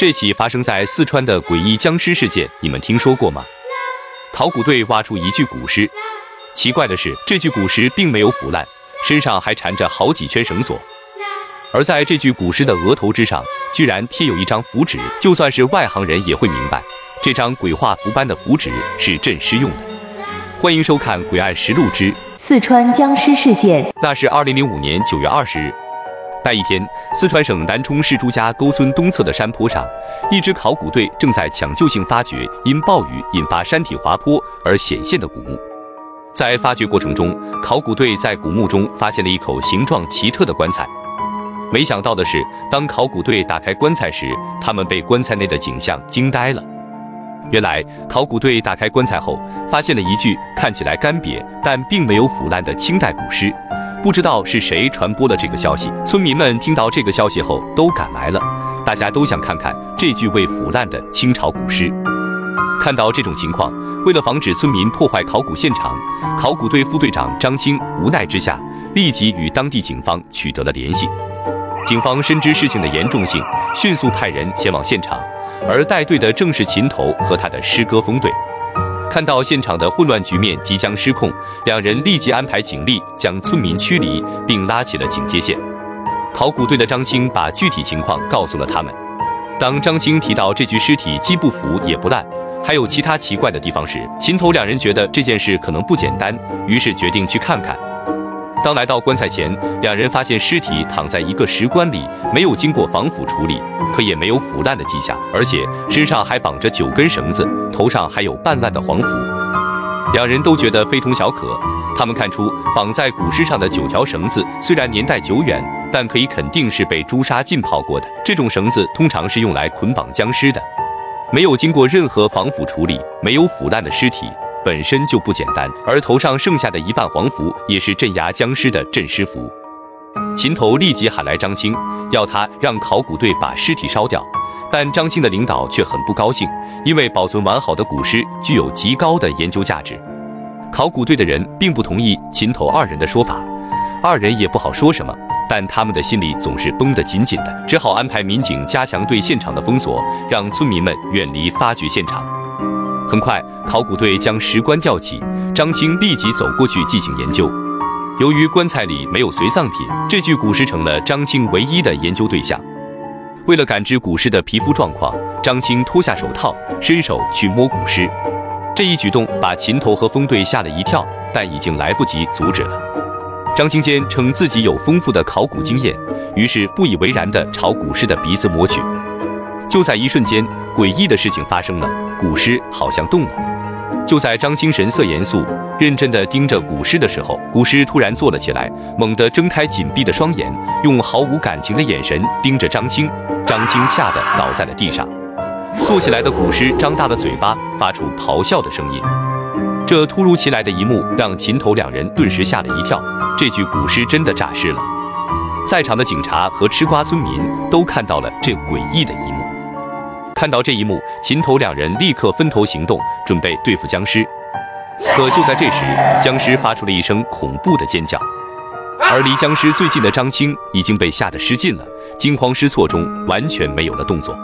这起发生在四川的诡异僵尸事件，你们听说过吗？考古队挖出一具古尸，奇怪的是，这具古尸并没有腐烂，身上还缠着好几圈绳索，而在这具古尸的额头之上，居然贴有一张符纸。就算是外行人也会明白，这张鬼画符般的符纸是镇尸用的。欢迎收看《诡案实录之四川僵尸事件》。那是二零零五年九月二十日。那一天，四川省南充市朱家沟村东侧的山坡上，一支考古队正在抢救性发掘因暴雨引发山体滑坡而显现的古墓。在发掘过程中，考古队在古墓中发现了一口形状奇特的棺材。没想到的是，当考古队打开棺材时，他们被棺材内的景象惊呆了。原来，考古队打开棺材后，发现了一具看起来干瘪但并没有腐烂的清代古尸。不知道是谁传播了这个消息，村民们听到这个消息后都赶来了，大家都想看看这具未腐烂的清朝古尸。看到这种情况，为了防止村民破坏考古现场，考古队副队长张青无奈之下，立即与当地警方取得了联系。警方深知事情的严重性，迅速派人前往现场，而带队的正是秦头和他的师哥风队。看到现场的混乱局面即将失控，两人立即安排警力将村民驱离，并拉起了警戒线。考古队的张青把具体情况告诉了他们。当张青提到这具尸体既不腐也不烂，还有其他奇怪的地方时，秦头两人觉得这件事可能不简单，于是决定去看看。当来到棺材前，两人发现尸体躺在一个石棺里，没有经过防腐处理，可也没有腐烂的迹象，而且身上还绑着九根绳子，头上还有半烂的黄符。两人都觉得非同小可，他们看出绑在古尸上的九条绳子虽然年代久远，但可以肯定是被朱砂浸泡过的。这种绳子通常是用来捆绑僵尸的，没有经过任何防腐处理，没有腐烂的尸体。本身就不简单，而头上剩下的一半黄符也是镇压僵尸的镇尸符。秦头立即喊来张青，要他让考古队把尸体烧掉。但张青的领导却很不高兴，因为保存完好的古尸具有极高的研究价值。考古队的人并不同意秦头二人的说法，二人也不好说什么，但他们的心里总是绷得紧紧的，只好安排民警加强对现场的封锁，让村民们远离发掘现场。很快，考古队将石棺吊起，张青立即走过去进行研究。由于棺材里没有随葬品，这具古尸成了张青唯一的研究对象。为了感知古尸的皮肤状况，张青脱下手套，伸手去摸古尸。这一举动把秦头和风队吓了一跳，但已经来不及阻止了。张青坚称自己有丰富的考古经验，于是不以为然地朝古尸的鼻子摸去。就在一瞬间，诡异的事情发生了，古尸好像动了。就在张青神色严肃、认真地盯着古尸的时候，古尸突然坐了起来，猛地睁开紧闭的双眼，用毫无感情的眼神盯着张青。张青吓得倒在了地上。坐起来的古尸张大了嘴巴，发出咆哮的声音。这突如其来的一幕让秦头两人顿时吓了一跳，这具古尸真的诈尸了。在场的警察和吃瓜村民都看到了这诡异的一幕。看到这一幕，秦头两人立刻分头行动，准备对付僵尸。可就在这时，僵尸发出了一声恐怖的尖叫，而离僵尸最近的张青已经被吓得失禁了，惊慌失措中完全没有了动作。